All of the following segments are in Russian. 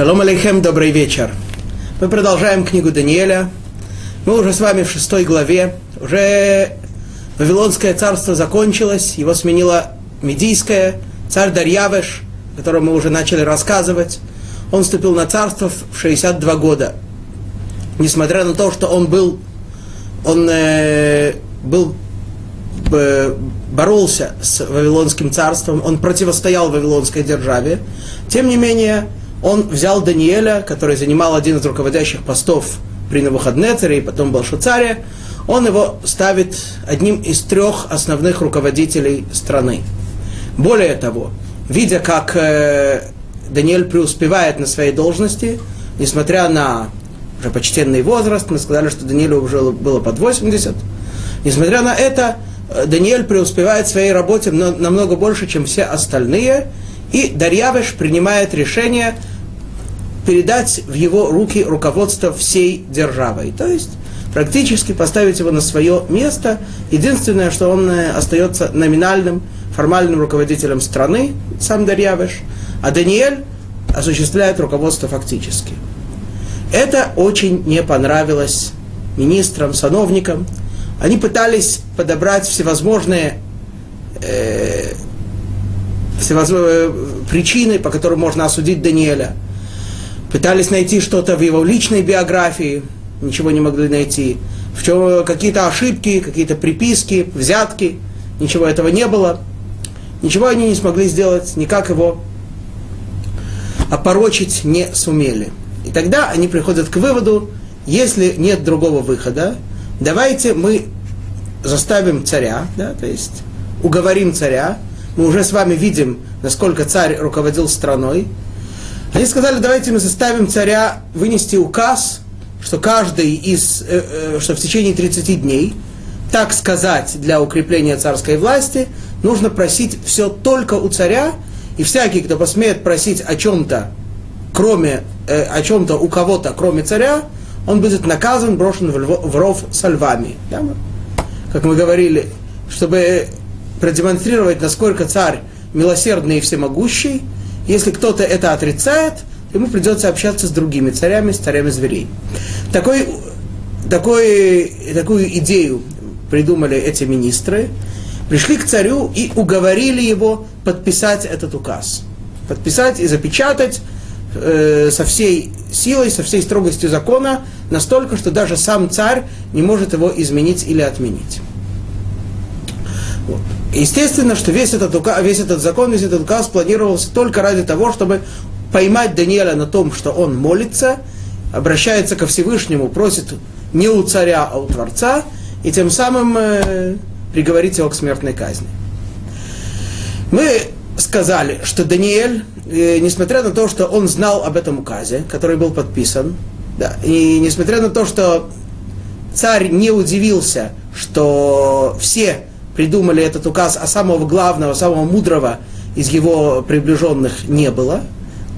Шалом алейхем, добрый вечер. Мы продолжаем книгу Даниэля. Мы уже с вами в шестой главе. Уже Вавилонское царство закончилось, его сменило Медийское, царь Дарьявеш, о котором мы уже начали рассказывать. Он вступил на царство в 62 года. Несмотря на то, что он был, он э, был э, боролся с Вавилонским царством, он противостоял Вавилонской державе. Тем не менее, он взял Даниэля, который занимал один из руководящих постов при Навуходнецере и потом был Шуцаре, он его ставит одним из трех основных руководителей страны. Более того, видя, как э, Даниэль преуспевает на своей должности, несмотря на уже почтенный возраст, мы сказали, что Даниэлю уже было под 80, несмотря на это, э, Даниэль преуспевает в своей работе намного больше, чем все остальные, и Дарьявеш принимает решение передать в его руки руководство всей державой. То есть практически поставить его на свое место. Единственное, что он э, остается номинальным, формальным руководителем страны, сам Дарьявеш, а Даниэль осуществляет руководство фактически. Это очень не понравилось министрам, сановникам. Они пытались подобрать всевозможные э, всевозможные причины, по которым можно осудить Даниэля. Пытались найти что-то в его личной биографии, ничего не могли найти. В чем какие-то ошибки, какие-то приписки, взятки, ничего этого не было. Ничего они не смогли сделать, никак его опорочить не сумели. И тогда они приходят к выводу, если нет другого выхода, давайте мы заставим царя, да, то есть уговорим царя, мы уже с вами видим, насколько царь руководил страной. Они сказали, давайте мы заставим царя вынести указ, что каждый из, э, э, что в течение 30 дней, так сказать, для укрепления царской власти, нужно просить все только у царя, и всякий, кто посмеет просить о чем-то, кроме, э, о чем-то у кого-то, кроме царя, он будет наказан, брошен в ров со львами. Да? Как мы говорили, чтобы продемонстрировать, насколько царь милосердный и всемогущий. Если кто-то это отрицает, ему придется общаться с другими царями, с царями зверей. Такой, такой, такую идею придумали эти министры, пришли к царю и уговорили его подписать этот указ. Подписать и запечатать э, со всей силой, со всей строгостью закона, настолько, что даже сам царь не может его изменить или отменить. Естественно, что весь этот, указ, весь этот закон, весь этот указ планировался только ради того, чтобы поймать Даниэля на том, что он молится, обращается ко Всевышнему, просит не у царя, а у Творца, и тем самым э, приговорить его к смертной казни. Мы сказали, что Даниэль, э, несмотря на то, что он знал об этом указе, который был подписан, да, и несмотря на то, что царь не удивился, что все придумали этот указ, а самого главного, самого мудрого из его приближенных не было.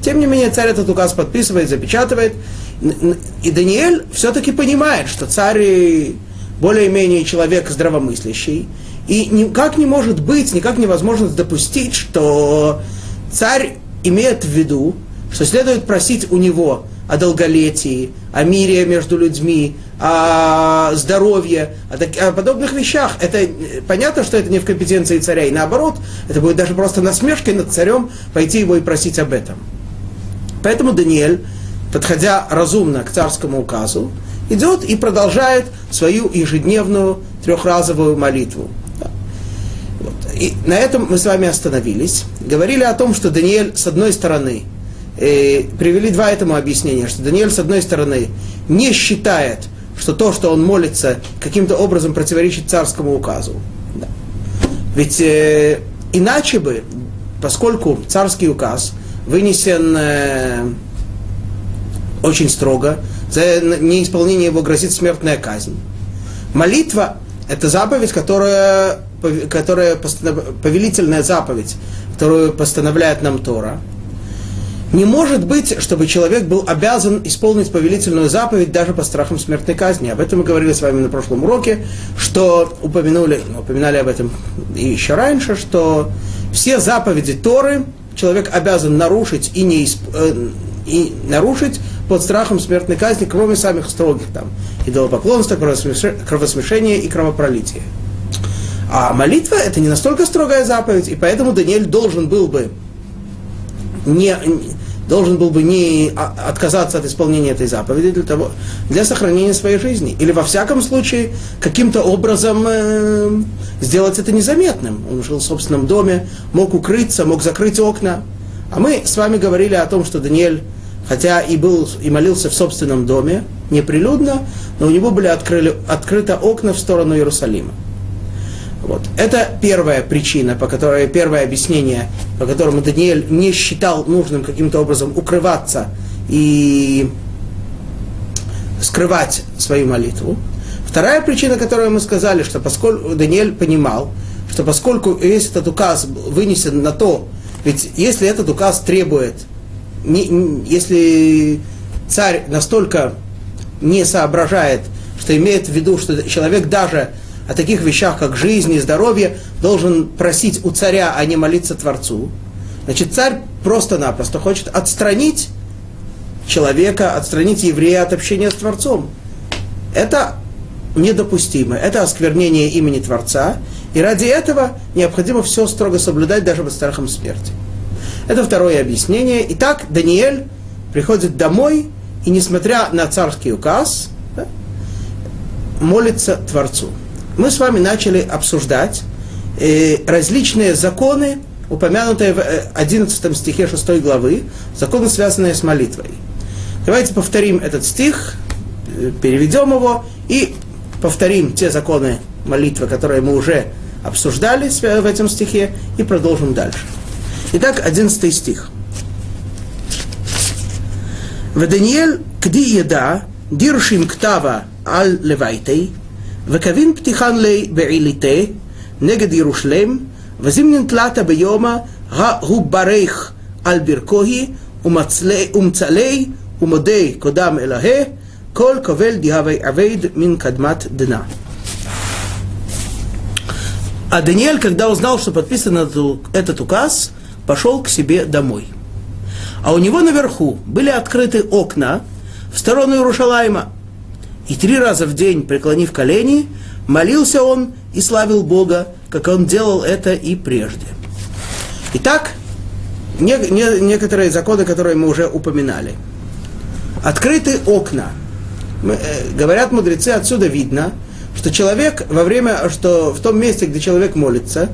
Тем не менее, царь этот указ подписывает, запечатывает. И Даниэль все-таки понимает, что царь более-менее человек здравомыслящий. И никак не может быть, никак невозможно допустить, что царь имеет в виду, что следует просить у него о долголетии, о мире между людьми, о здоровье, о, так, о подобных вещах. Это понятно, что это не в компетенции царя, и наоборот, это будет даже просто насмешкой над царем пойти его и просить об этом. Поэтому Даниэль, подходя разумно к царскому указу, идет и продолжает свою ежедневную трехразовую молитву. И на этом мы с вами остановились. Говорили о том, что Даниэль, с одной стороны, э, привели два этому объяснения, что Даниэль, с одной стороны, не считает, что то, что он молится, каким-то образом противоречит царскому указу. Да. Ведь э, иначе бы, поскольку царский указ вынесен э, очень строго, за неисполнение его грозит смертная казнь. Молитва – это заповедь, которая, которая повелительная заповедь, которую постановляет нам Тора – не может быть, чтобы человек был обязан исполнить повелительную заповедь даже по страхам смертной казни. Об этом мы говорили с вами на прошлом уроке, что упомянули, ну, упоминали об этом и еще раньше, что все заповеди Торы человек обязан нарушить и не, исп... Э, и нарушить под страхом смертной казни, кроме самых строгих там идолопоклонства, кровосмешения и кровопролития. А молитва это не настолько строгая заповедь, и поэтому Даниэль должен был бы не, должен был бы не отказаться от исполнения этой заповеди для, того, для сохранения своей жизни. Или во всяком случае каким-то образом э, сделать это незаметным. Он жил в собственном доме, мог укрыться, мог закрыть окна. А мы с вами говорили о том, что Даниэль, хотя и был и молился в собственном доме, неприлюдно, но у него были открыли, открыты окна в сторону Иерусалима. Вот. Это первая причина, по которой, первое объяснение, по которому Даниэль не считал нужным каким-то образом укрываться и скрывать свою молитву. Вторая причина, которую мы сказали, что поскольку Даниэль понимал, что поскольку весь этот указ вынесен на то, ведь если этот указ требует, если царь настолько не соображает, что имеет в виду, что человек даже о таких вещах, как жизнь и здоровье, должен просить у царя, а не молиться Творцу. Значит, царь просто-напросто хочет отстранить человека, отстранить еврея от общения с Творцом. Это недопустимо. Это осквернение имени Творца. И ради этого необходимо все строго соблюдать даже под страхом смерти. Это второе объяснение. Итак, Даниэль приходит домой, и несмотря на царский указ, да, молится Творцу мы с вами начали обсуждать э, различные законы, упомянутые в 11 э, стихе 6 главы, законы, связанные с молитвой. Давайте повторим этот стих, э, переведем его и повторим те законы молитвы, которые мы уже обсуждали в этом стихе, и продолжим дальше. Итак, 11 стих. В Даниэль кди еда диршим ктава аль левайтей, וקבין פתיחן לי בעיליתה נגד ירושלם, וזימנין תלתה ביומא, הוא ברך על ברכוהי, ומצלי ומודה קודם אלוהה, כל כובל דהווי עבד מן קדמת дна. А Даниэль, когда узнал, что подписан этот указ, пошел к себе домой. А у него наверху были открыты окна в сторону Иерушалайма – и три раза в день, преклонив колени, молился он и славил Бога, как он делал это и прежде. Итак, не, не, некоторые законы, которые мы уже упоминали. Открыты окна. Мы, э, говорят мудрецы, отсюда видно, что человек во время, что в том месте, где человек молится,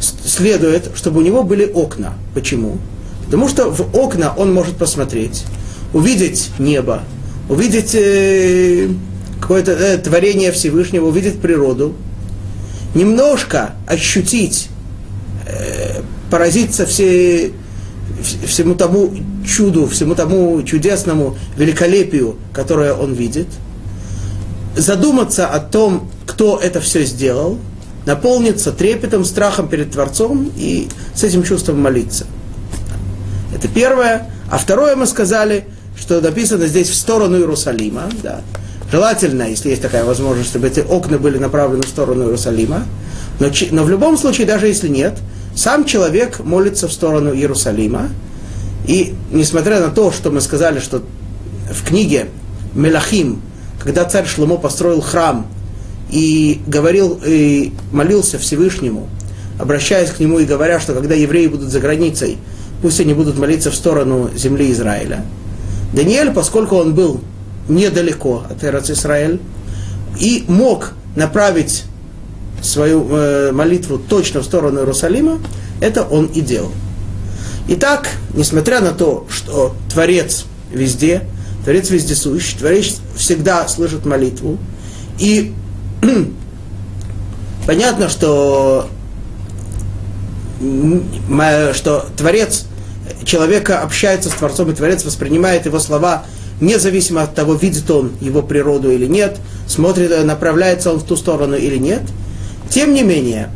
следует, чтобы у него были окна. Почему? Потому что в окна он может посмотреть, увидеть небо, увидеть э, какое-то э, творение Всевышнего, увидеть природу, немножко ощутить, э, поразиться все, всему тому чуду, всему тому чудесному великолепию, которое он видит, задуматься о том, кто это все сделал, наполниться трепетом, страхом перед Творцом и с этим чувством молиться. Это первое. А второе мы сказали – что написано здесь в сторону Иерусалима. Да. Желательно, если есть такая возможность, чтобы эти окна были направлены в сторону Иерусалима. Но, но в любом случае, даже если нет, сам человек молится в сторону Иерусалима. И несмотря на то, что мы сказали, что в книге Мелахим, когда царь Шломо построил храм и говорил, и молился Всевышнему, обращаясь к нему и говоря, что когда евреи будут за границей, пусть они будут молиться в сторону земли Израиля – Даниэль, поскольку он был недалеко от Эрец Исраэль и мог направить свою э, молитву точно в сторону Иерусалима, это он и делал. Итак, несмотря на то, что Творец везде, Творец вездесущий, Творец всегда слышит молитву, и понятно, что, что Творец человека общается с Творцом, и Творец воспринимает его слова независимо от того, видит он его природу или нет, смотрит, направляется он в ту сторону или нет. Тем не менее,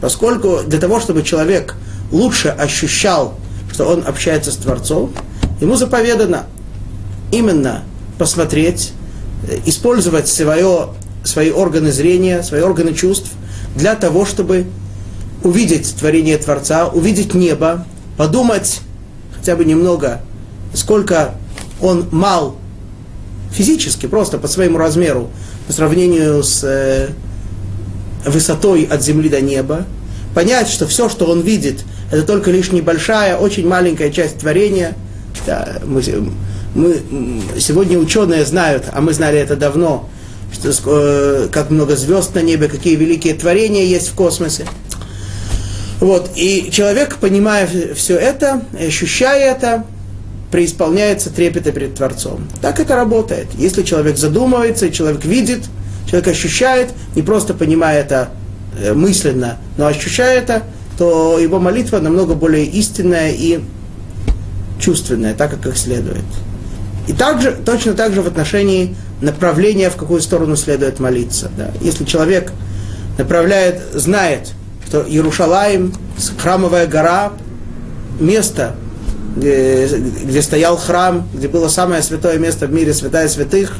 поскольку для того, чтобы человек лучше ощущал, что он общается с Творцом, ему заповедано именно посмотреть, использовать свое, свои органы зрения, свои органы чувств для того, чтобы увидеть творение Творца, увидеть небо, подумать хотя бы немного, сколько он мал физически, просто по своему размеру, по сравнению с э, высотой от земли до неба, понять, что все, что он видит, это только лишь небольшая, очень маленькая часть творения. Да, мы, мы, сегодня ученые знают, а мы знали это давно, что, э, как много звезд на небе, какие великие творения есть в космосе. Вот, и человек, понимая все это, ощущая это, преисполняется трепета перед Творцом. Так это работает. Если человек задумывается, человек видит, человек ощущает, не просто понимая это э, мысленно, но ощущая это, то его молитва намного более истинная и чувственная, так как их следует. И также, точно так же в отношении направления, в какую сторону следует молиться. Да. Если человек направляет, знает, что Иерушалаем, храмовая гора, место, где, где стоял храм, где было самое святое место в мире, святая святых,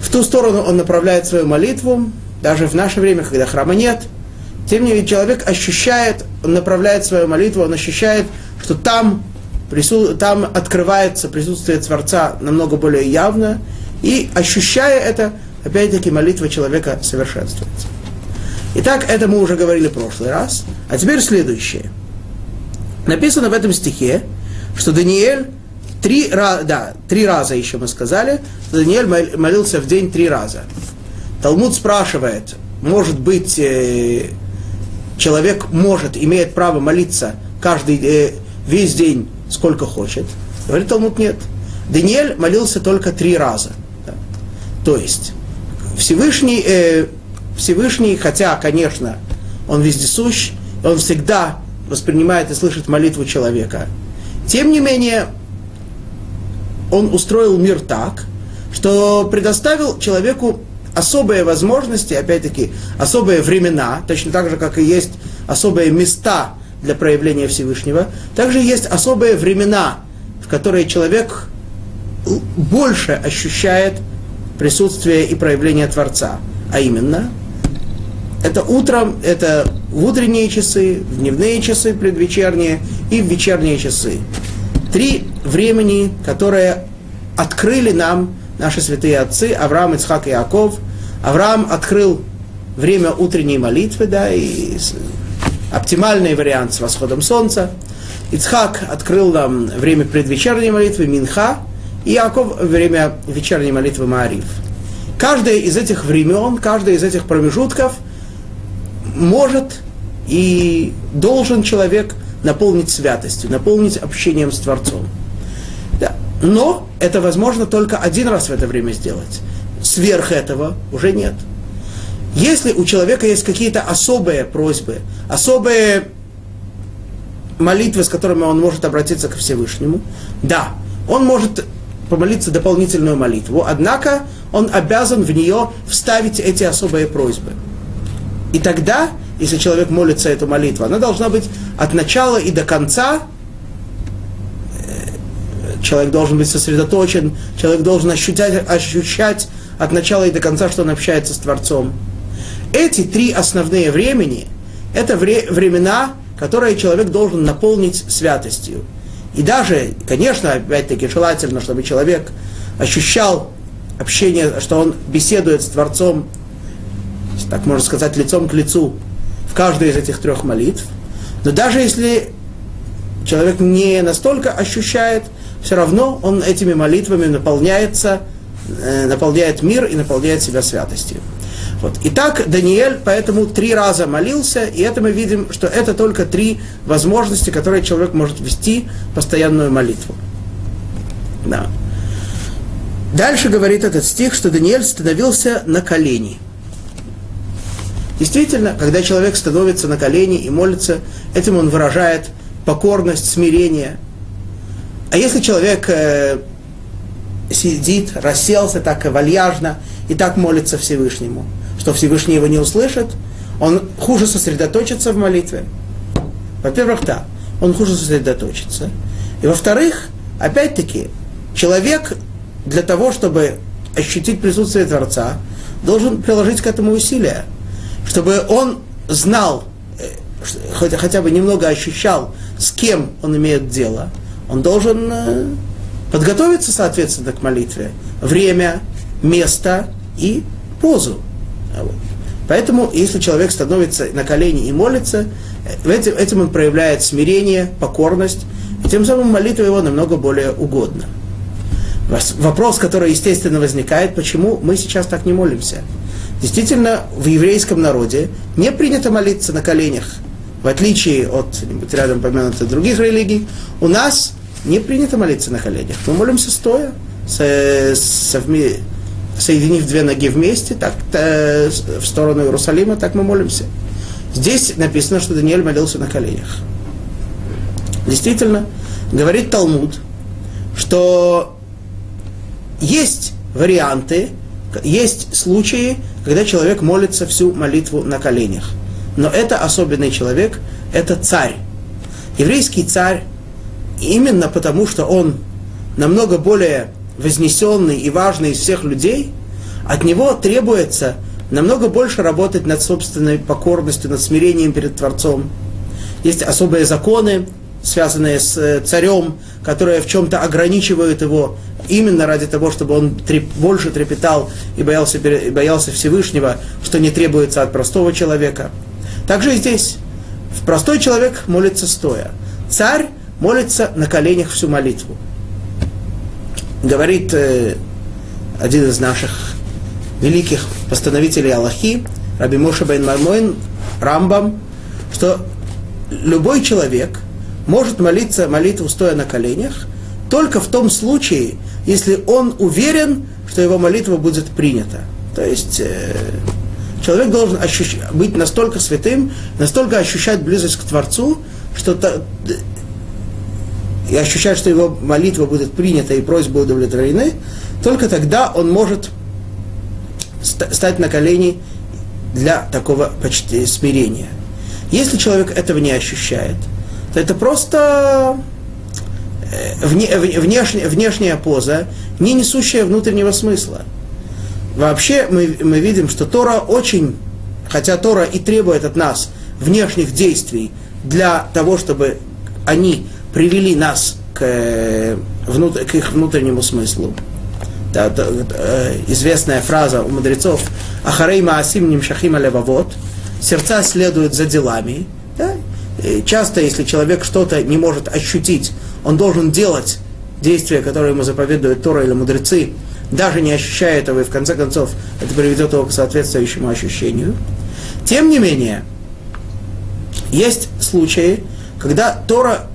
в ту сторону он направляет свою молитву, даже в наше время, когда храма нет. Тем не менее, человек ощущает, он направляет свою молитву, он ощущает, что там, прису, там открывается присутствие Творца намного более явно, и ощущая это, опять-таки молитва человека совершенствуется. Итак, это мы уже говорили в прошлый раз. А теперь следующее. Написано в этом стихе, что Даниэль три, раза, да, три раза еще мы сказали, что Даниэль молился в день три раза. Талмуд спрашивает, может быть, э, человек может, имеет право молиться каждый, э, весь день сколько хочет. Говорит Талмуд, нет. Даниэль молился только три раза. Да. То есть Всевышний, э, Всевышний, хотя, конечно, он вездесущ, он всегда воспринимает и слышит молитву человека – тем не менее, он устроил мир так, что предоставил человеку особые возможности, опять-таки, особые времена, точно так же, как и есть особые места для проявления Всевышнего, также есть особые времена, в которые человек больше ощущает присутствие и проявление Творца. А именно, это утром, это в утренние часы, в дневные часы предвечерние и в вечерние часы. Три времени, которые открыли нам наши святые отцы, Авраам, Ицхак и Яков. Авраам открыл время утренней молитвы, да, и оптимальный вариант с восходом солнца. Ицхак открыл нам время предвечерней молитвы, Минха, и Яков время вечерней молитвы Маариф. Каждое из этих времен, каждое из этих промежутков может и должен человек наполнить святостью, наполнить общением с Творцом. Да. Но это возможно только один раз в это время сделать. Сверх этого уже нет. Если у человека есть какие-то особые просьбы, особые молитвы, с которыми он может обратиться к Всевышнему, да, он может помолиться дополнительную молитву, однако он обязан в нее вставить эти особые просьбы. И тогда если человек молится эту молитву, она должна быть от начала и до конца. Э, человек должен быть сосредоточен, человек должен ощущать, ощущать от начала и до конца, что он общается с Творцом. Эти три основные времени – это вре- времена, которые человек должен наполнить святостью. И даже, конечно, опять-таки желательно, чтобы человек ощущал общение, что он беседует с Творцом, так можно сказать, лицом к лицу, в каждой из этих трех молитв. Но даже если человек не настолько ощущает, все равно он этими молитвами наполняется, э, наполняет мир и наполняет себя святостью. Вот. Итак, Даниэль поэтому три раза молился, и это мы видим, что это только три возможности, которые человек может вести постоянную молитву. Да. Дальше говорит этот стих, что Даниэль становился на колени. Действительно, когда человек становится на колени и молится, этим он выражает покорность, смирение. А если человек э, сидит, расселся так вальяжно и так молится Всевышнему, что Всевышний его не услышит, он хуже сосредоточится в молитве. Во-первых, да, он хуже сосредоточится. И во-вторых, опять-таки, человек для того, чтобы ощутить присутствие Творца, должен приложить к этому усилия чтобы он знал, э, хотя, бы немного ощущал, с кем он имеет дело, он должен э, Подготовиться, соответственно, к молитве. Время, место и позу. Вот. Поэтому, если человек становится на колени и молится, этим, этим он проявляет смирение, покорность, и тем самым молитва его намного более угодна. Вопрос, который, естественно, возникает, почему мы сейчас так не молимся. Действительно, в еврейском народе не принято молиться на коленях. В отличие от рядом упомянутых других религий, у нас не принято молиться на коленях. Мы молимся стоя, со, совме, соединив две ноги вместе, так э, в сторону Иерусалима, так мы молимся. Здесь написано, что Даниэль молился на коленях. Действительно, говорит Талмуд, что есть варианты, есть случаи, когда человек молится всю молитву на коленях. Но это особенный человек, это царь. Еврейский царь именно потому, что он намного более вознесенный и важный из всех людей, от него требуется намного больше работать над собственной покорностью, над смирением перед Творцом. Есть особые законы, связанные с э, царем, которые в чем-то ограничивают его именно ради того, чтобы он треп, больше трепетал и боялся, и боялся Всевышнего, что не требуется от простого человека. Также и здесь. Простой человек молится стоя. Царь молится на коленях всю молитву. Говорит э, один из наших великих постановителей Аллахи, Раби Моша бен Маймойн, Рамбам, что любой человек может молиться молитву стоя на коленях только в том случае, если он уверен, что его молитва будет принята. То есть э, человек должен быть настолько святым, настолько ощущать близость к Творцу, что та... и ощущать, что его молитва будет принята и просьбы удовлетворены, только тогда он может стать на колени для такого почти смирения. Если человек этого не ощущает, то это просто э, вне, внешняя, поза, не несущая внутреннего смысла. Вообще мы, мы видим, что Тора очень, хотя Тора и требует от нас внешних действий для того, чтобы они привели нас к, э, к их внутреннему смыслу. Да, да, э, известная фраза у мудрецов «Ахарей маасим нимшахим алевавот» сердца следуют за делами. Да? Часто, если человек что-то не может ощутить, он должен делать действия, которые ему заповедуют Тора или мудрецы, даже не ощущая этого, и в конце концов это приведет его к соответствующему ощущению. Тем не менее, есть случаи, когда Тора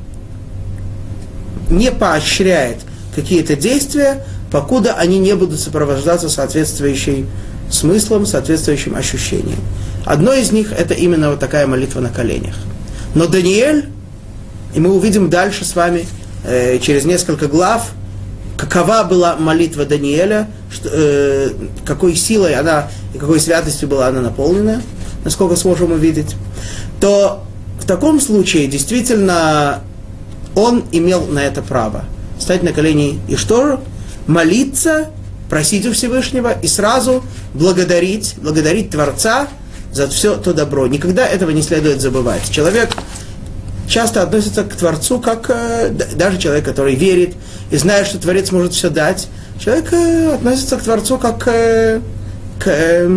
не поощряет какие-то действия, покуда они не будут сопровождаться соответствующим смыслом, соответствующим ощущением. Одно из них это именно вот такая молитва на коленях. Но Даниэль, и мы увидим дальше с вами, э, через несколько глав, какова была молитва Даниэля, что, э, какой силой она и какой святостью была она наполнена, насколько сможем увидеть, то в таком случае действительно он имел на это право. Стать на колени и что? Молиться, просить у Всевышнего и сразу благодарить, благодарить Творца за все то добро. Никогда этого не следует забывать. Человек часто относится к Творцу как э, даже человек, который верит и знает, что Творец может все дать. Человек э, относится к Творцу как э, к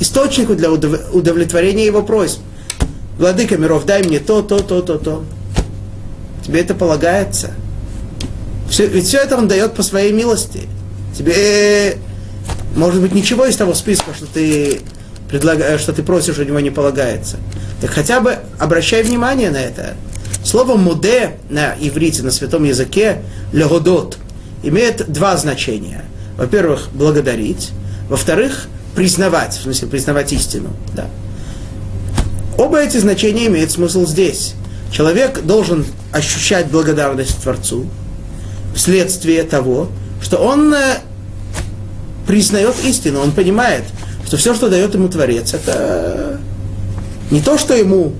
источнику для удов- удовлетворения его просьб. Владыка миров, дай мне то, то, то, то, то. Тебе это полагается. Все, ведь все это он дает по своей милости. Тебе, может быть, ничего из того списка, что ты предлагаешь, что ты просишь, у него не полагается. Так хотя бы обращай внимание на это. Слово «муде» на иврите, на святом языке, «легодот», имеет два значения. Во-первых, благодарить. Во-вторых, признавать, в смысле, признавать истину. Да. Оба эти значения имеют смысл здесь. Человек должен ощущать благодарность Творцу вследствие того, что он э, признает истину, он понимает, что все, что дает ему Творец, это не то, что ему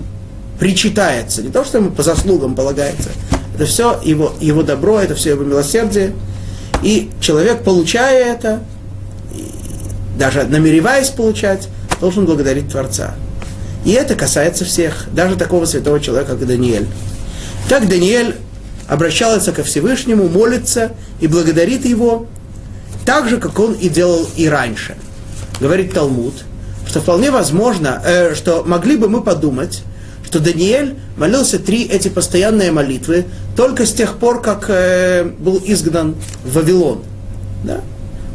причитается, не то, что ему по заслугам полагается. Это все его, его добро, это все его милосердие. И человек, получая это, даже намереваясь получать, должен благодарить Творца. И это касается всех, даже такого святого человека, как Даниэль. Так Даниэль обращается ко Всевышнему, молится и благодарит его, так же, как он и делал и раньше. Говорит Талмуд, что вполне возможно, э, что могли бы мы подумать, что Даниэль молился три эти постоянные молитвы только с тех пор, как э, был изгнан в Вавилон. Да?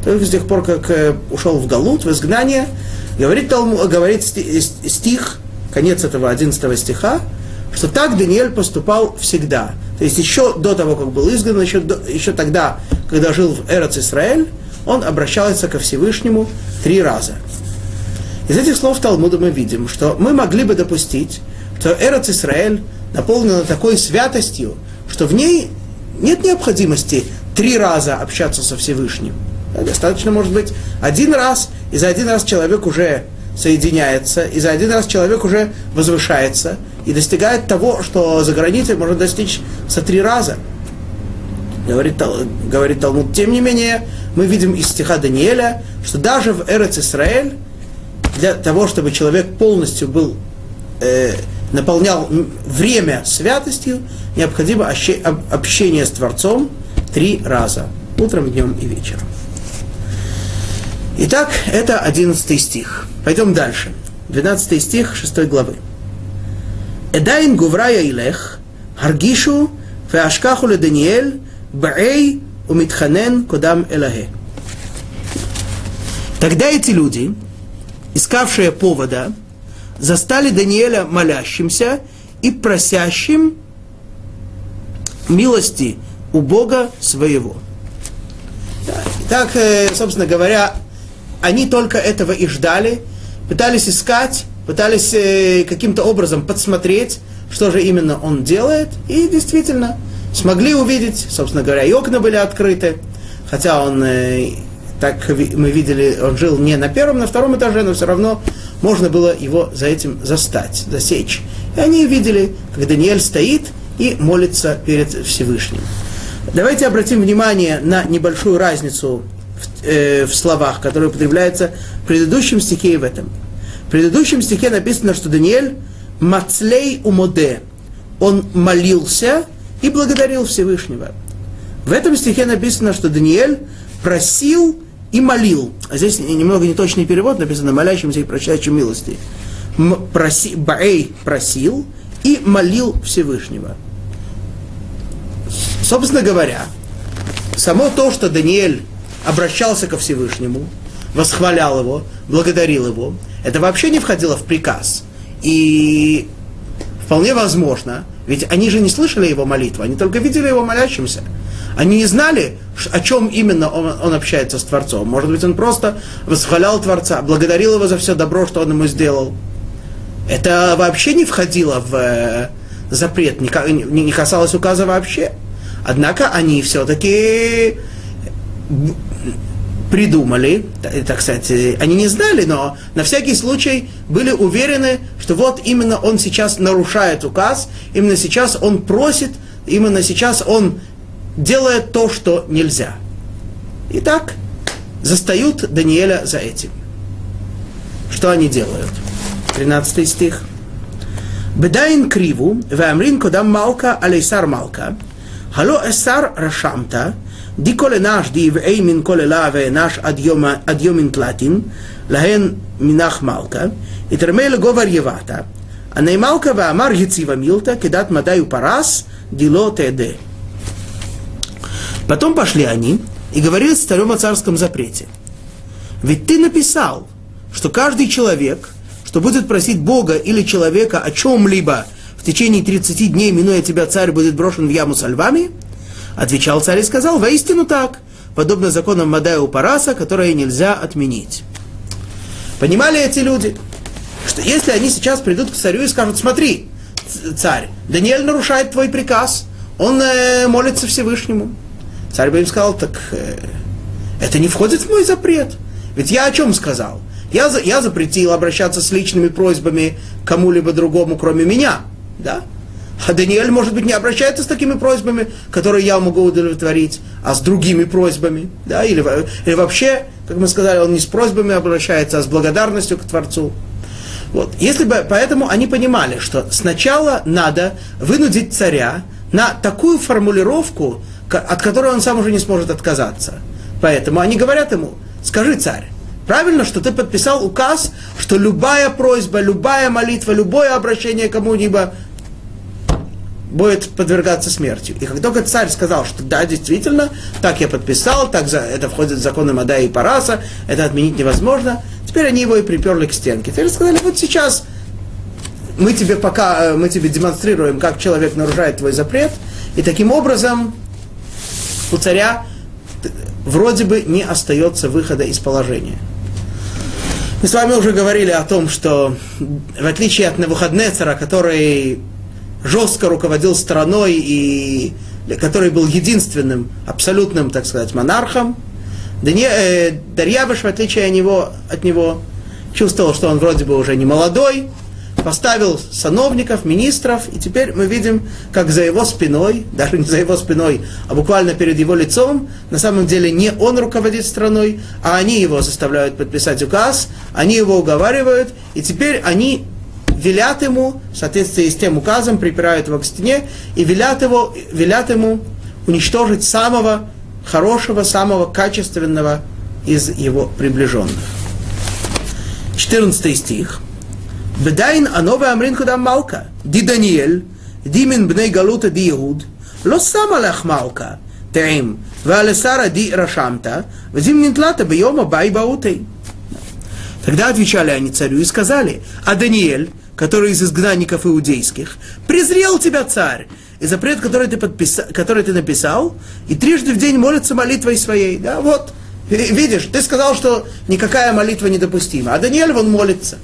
Только с тех пор, как э, ушел в Галут, в изгнание. Говорит, Талму, говорит стих, конец этого 11 стиха, что так Даниэль поступал всегда. То есть еще до того, как был изгнан, еще, до, еще тогда, когда жил в Эрец Исраэль, он обращался ко Всевышнему три раза. Из этих слов Талмуда мы видим, что мы могли бы допустить, что Эрец Исраэль наполнена такой святостью, что в ней нет необходимости три раза общаться со Всевышним. Достаточно, может быть, один раз, и за один раз человек уже соединяется, и за один раз человек уже возвышается и достигает того, что за границей можно достичь за три раза. Говорит, говорит Талмуд. Тем не менее, мы видим из стиха Даниэля, что даже в Эрец Исраэль, для того, чтобы человек полностью был э, наполнял время святостью, необходимо общение с Творцом три раза, утром, днем и вечером. Итак, это 11 стих. Пойдем дальше. 12 стих 6 главы. Эдайн гуврая илех, харгишу, феашкаху ле Даниэль, баэй, умитханен кодам элахе. Тогда эти люди, искавшие повода, застали Даниэля молящимся и просящим милости у Бога своего. Так, э, собственно говоря, они только этого и ждали, пытались искать, пытались э, каким-то образом подсмотреть, что же именно он делает, и действительно смогли увидеть, собственно говоря, и окна были открыты, хотя он, э, так мы видели, он жил не на первом, на втором этаже, но все равно можно было его за этим застать, засечь. И они видели, как Даниэль стоит и молится перед Всевышним. Давайте обратим внимание на небольшую разницу в, э, в словах, которые употребляются в предыдущем стихе и в этом. В предыдущем стихе написано, что Даниэль мацлей умоде. Он молился и благодарил Всевышнего. В этом стихе написано, что Даниэль просил и молил. А здесь немного неточный перевод, написано молящимся и прощающим милости. Проси, Баэй просил и молил Всевышнего. Собственно говоря, само то, что Даниэль обращался ко Всевышнему, восхвалял его, благодарил его, это вообще не входило в приказ. И вполне возможно, ведь они же не слышали его молитву, они только видели его молящимся. Они не знали, о чем именно он, он общается с Творцом. Может быть, он просто восхвалял Творца, благодарил его за все добро, что он ему сделал. Это вообще не входило в э, запрет, не, не касалось указа вообще. Однако они все-таки придумали, так сказать, они не знали, но на всякий случай были уверены, что вот именно он сейчас нарушает указ, именно сейчас он просит, именно сейчас он делает то, что нельзя. Итак, застают Даниэля за этим. Что они делают? 13 стих. Бедайн криву, веамрин кодам малка алейсар малка, хало эсар рашамта, די כל אנש די ואי מן כל אלה ואנש עד יומין תלתין, להן מנח מלכה, יתרמה לגובר יבטה, עני מלכה ואמר יציבה מילתא, כדת מדי ופרס, דילו תעדה. Потом пошли они и говорили с царем о царском запрете. Ведь ты написал, что каждый человек, что будет просить Бога или человека о чем-либо в течение 30 дней, минуя тебя, царь будет брошен в яму со львами, отвечал царь и сказал, воистину так, подобно законам Мадая у Параса, которые нельзя отменить. Понимали эти люди, что если они сейчас придут к царю и скажут, смотри, царь, Даниэль нарушает твой приказ, он э, молится Всевышнему, Царь бы им сказал, так э, это не входит в мой запрет. Ведь я о чем сказал? Я, я запретил обращаться с личными просьбами кому-либо другому, кроме меня. Да? А Даниэль, может быть, не обращается с такими просьбами, которые я могу удовлетворить, а с другими просьбами. Да? Или, или вообще, как мы сказали, он не с просьбами обращается, а с благодарностью к Творцу. Вот. Если бы, поэтому они понимали, что сначала надо вынудить царя на такую формулировку, от которой он сам уже не сможет отказаться. Поэтому они говорят ему, скажи, царь, правильно, что ты подписал указ, что любая просьба, любая молитва, любое обращение кому-либо будет подвергаться смерти. И как только царь сказал, что да, действительно, так я подписал, так за, это входит в законы Мадая и Параса, это отменить невозможно, теперь они его и приперли к стенке. Теперь сказали, вот сейчас мы тебе пока, э, мы тебе демонстрируем, как человек нарушает твой запрет, и таким образом у царя вроде бы не остается выхода из положения. Мы с вами уже говорили о том, что в отличие от Навуходнецера, который жестко руководил страной и который был единственным абсолютным, так сказать, монархом, э, Дарьявыш, в отличие от него, от него, чувствовал, что он вроде бы уже не молодой, поставил сановников, министров, и теперь мы видим, как за его спиной, даже не за его спиной, а буквально перед его лицом, на самом деле не он руководит страной, а они его заставляют подписать указ, они его уговаривают, и теперь они велят ему, в соответствии с тем указом, припирают его к стене, и велят, его, велят ему уничтожить самого хорошего, самого качественного из его приближенных. 14 стих. Бедайн анове амрин куда малка. Ди Даниэль, ди мин бней галута ди Иуд, ло сама лех малка, теим, валесара ди рашамта, взим нинтлата бьема бай баутей. Тогда отвечали они царю и сказали, а Даниэль, который из изгнанников иудейских, презрел тебя царь, и запрет, который ты, подписал, который ты написал, и трижды в день молится молитвой своей. Да, вот, видишь, ты сказал, что никакая молитва недопустима, а Даниэль, он молится.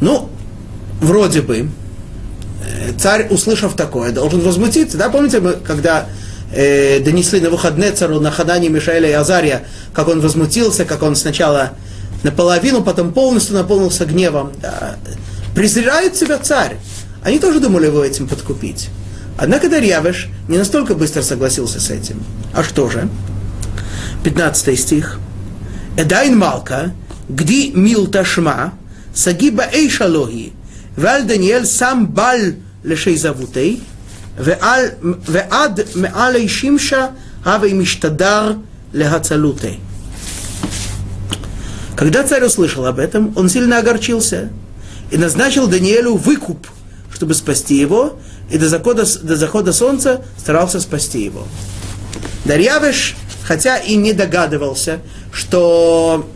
Ну, вроде бы, э, царь, услышав такое, должен возмутиться. Да, помните, мы, когда э, донесли на выходные цару на Ханане, Мишаэля и Азария, как он возмутился, как он сначала наполовину, потом полностью наполнился гневом. Да. Презирает себя царь. Они тоже думали его этим подкупить. Однако Дарьявыш не настолько быстро согласился с этим. А что же? 15 стих. Эдайн Малка, гди мил ташма, סגיבה איש אלוהי, ועל דניאל שם בל לשיזבותי, ועד מעלי שמשה הווה משתדר להצלותי. Когда царь услышал об этом, он сильно огорчился и назначил Даниэлю выкуп, чтобы спасти его, и до захода, до захода солнца старался спасти его. Дарьявыш, хотя и не догадывался, что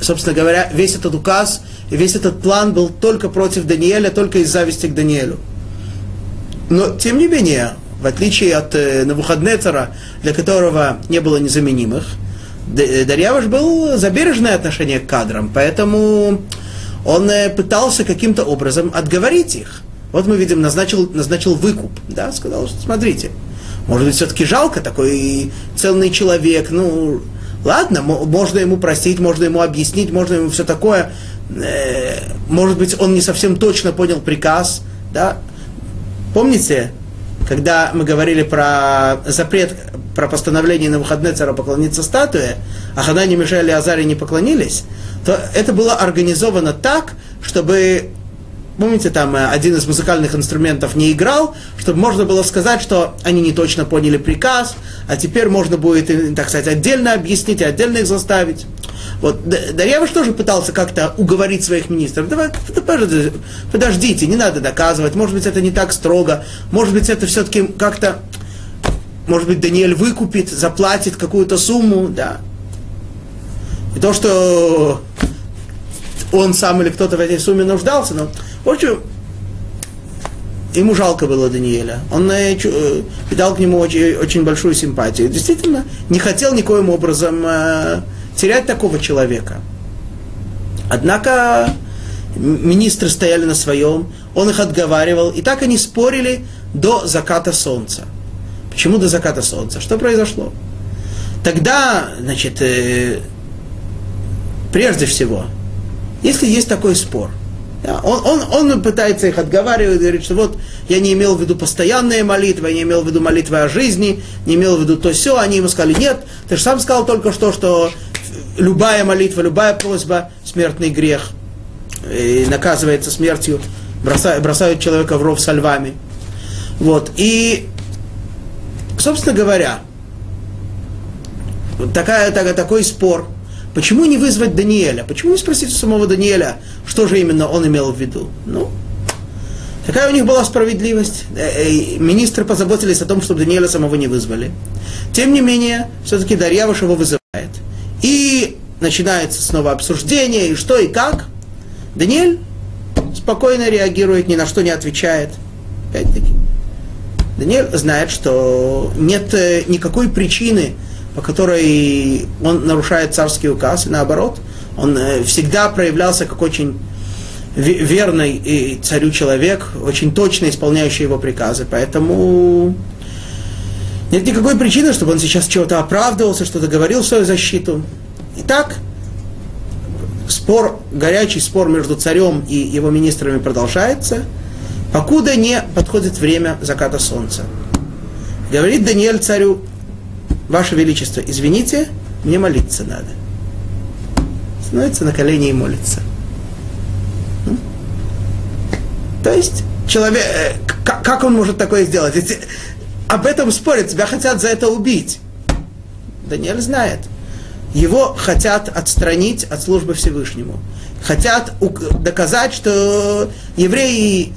собственно говоря, весь этот указ и весь этот план был только против Даниэля, только из зависти к Даниэлю. Но, тем не менее, в отличие от э, Навуходнецера, для которого не было незаменимых, Дарьявыш был за бережное отношение к кадрам, поэтому он э, пытался каким-то образом отговорить их. Вот мы видим, назначил, назначил выкуп, да, сказал, что смотрите, может быть, все-таки жалко такой ценный человек, ну, Ладно, можно ему простить, можно ему объяснить, можно ему все такое. Э, может быть, он не совсем точно понял приказ. Да? Помните, когда мы говорили про запрет, про постановление на выходные царя поклониться статуе, а Ханане, Мишель и Азаре не поклонились, то это было организовано так, чтобы помните, там э, один из музыкальных инструментов не играл, чтобы можно было сказать, что они не точно поняли приказ, а теперь можно будет, так сказать, отдельно объяснить, отдельно их заставить. Вот Дарьявыш тоже пытался как-то уговорить своих министров. Давай, подождите, не надо доказывать, может быть, это не так строго, может быть, это все-таки как-то, может быть, Даниэль выкупит, заплатит какую-то сумму, да. И то, что он сам или кто-то в этой сумме нуждался, но в общем, ему жалко было Даниэля. Он э, питал к нему очень, очень большую симпатию. Действительно, не хотел никоим образом э, терять такого человека. Однако министры стояли на своем, он их отговаривал, и так они спорили до заката солнца. Почему до заката солнца? Что произошло? Тогда, значит, э, прежде всего, если есть такой спор – он, он, он пытается их отговаривать, говорит, что вот я не имел в виду постоянные молитвы, я не имел в виду молитвы о жизни, не имел в виду то все. Они ему сказали, нет, ты же сам сказал только что, что любая молитва, любая просьба – смертный грех, и наказывается смертью. бросают, бросают человека в ров со львами. Вот. И, собственно говоря, такая, так, такой спор. Почему не вызвать Даниэля? Почему не спросить у самого Даниэля, что же именно он имел в виду? Ну, такая у них была справедливость. Э, э, министры позаботились о том, чтобы Даниэля самого не вызвали. Тем не менее, все-таки Дарьявыш его вызывает. И начинается снова обсуждение, и что, и как. Даниэль спокойно реагирует, ни на что не отвечает. Опять-таки. Даниэль знает, что нет э, никакой причины, по которой он нарушает царский указ, и наоборот, он э, всегда проявлялся как очень верный царю человек, очень точно исполняющий его приказы. Поэтому нет никакой причины, чтобы он сейчас чего-то оправдывался, что-то говорил в свою защиту. Итак, спор, горячий спор между царем и его министрами продолжается, покуда не подходит время заката солнца. Говорит Даниэль царю, Ваше Величество, извините, мне молиться надо. Становится на колени и молится. Ну? То есть, человек, э, как он может такое сделать? Если об этом спорят, тебя хотят за это убить. Даниэль знает его хотят отстранить от службы Всевышнему. Хотят доказать, что евреи